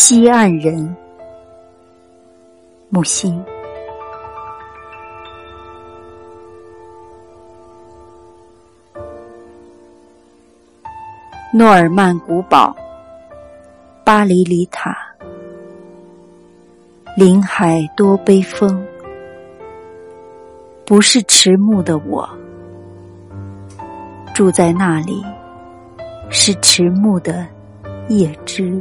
西岸人。木心诺尔曼古堡。巴黎里塔。林海多悲风。不是迟暮的我。住在那里是迟暮的叶芝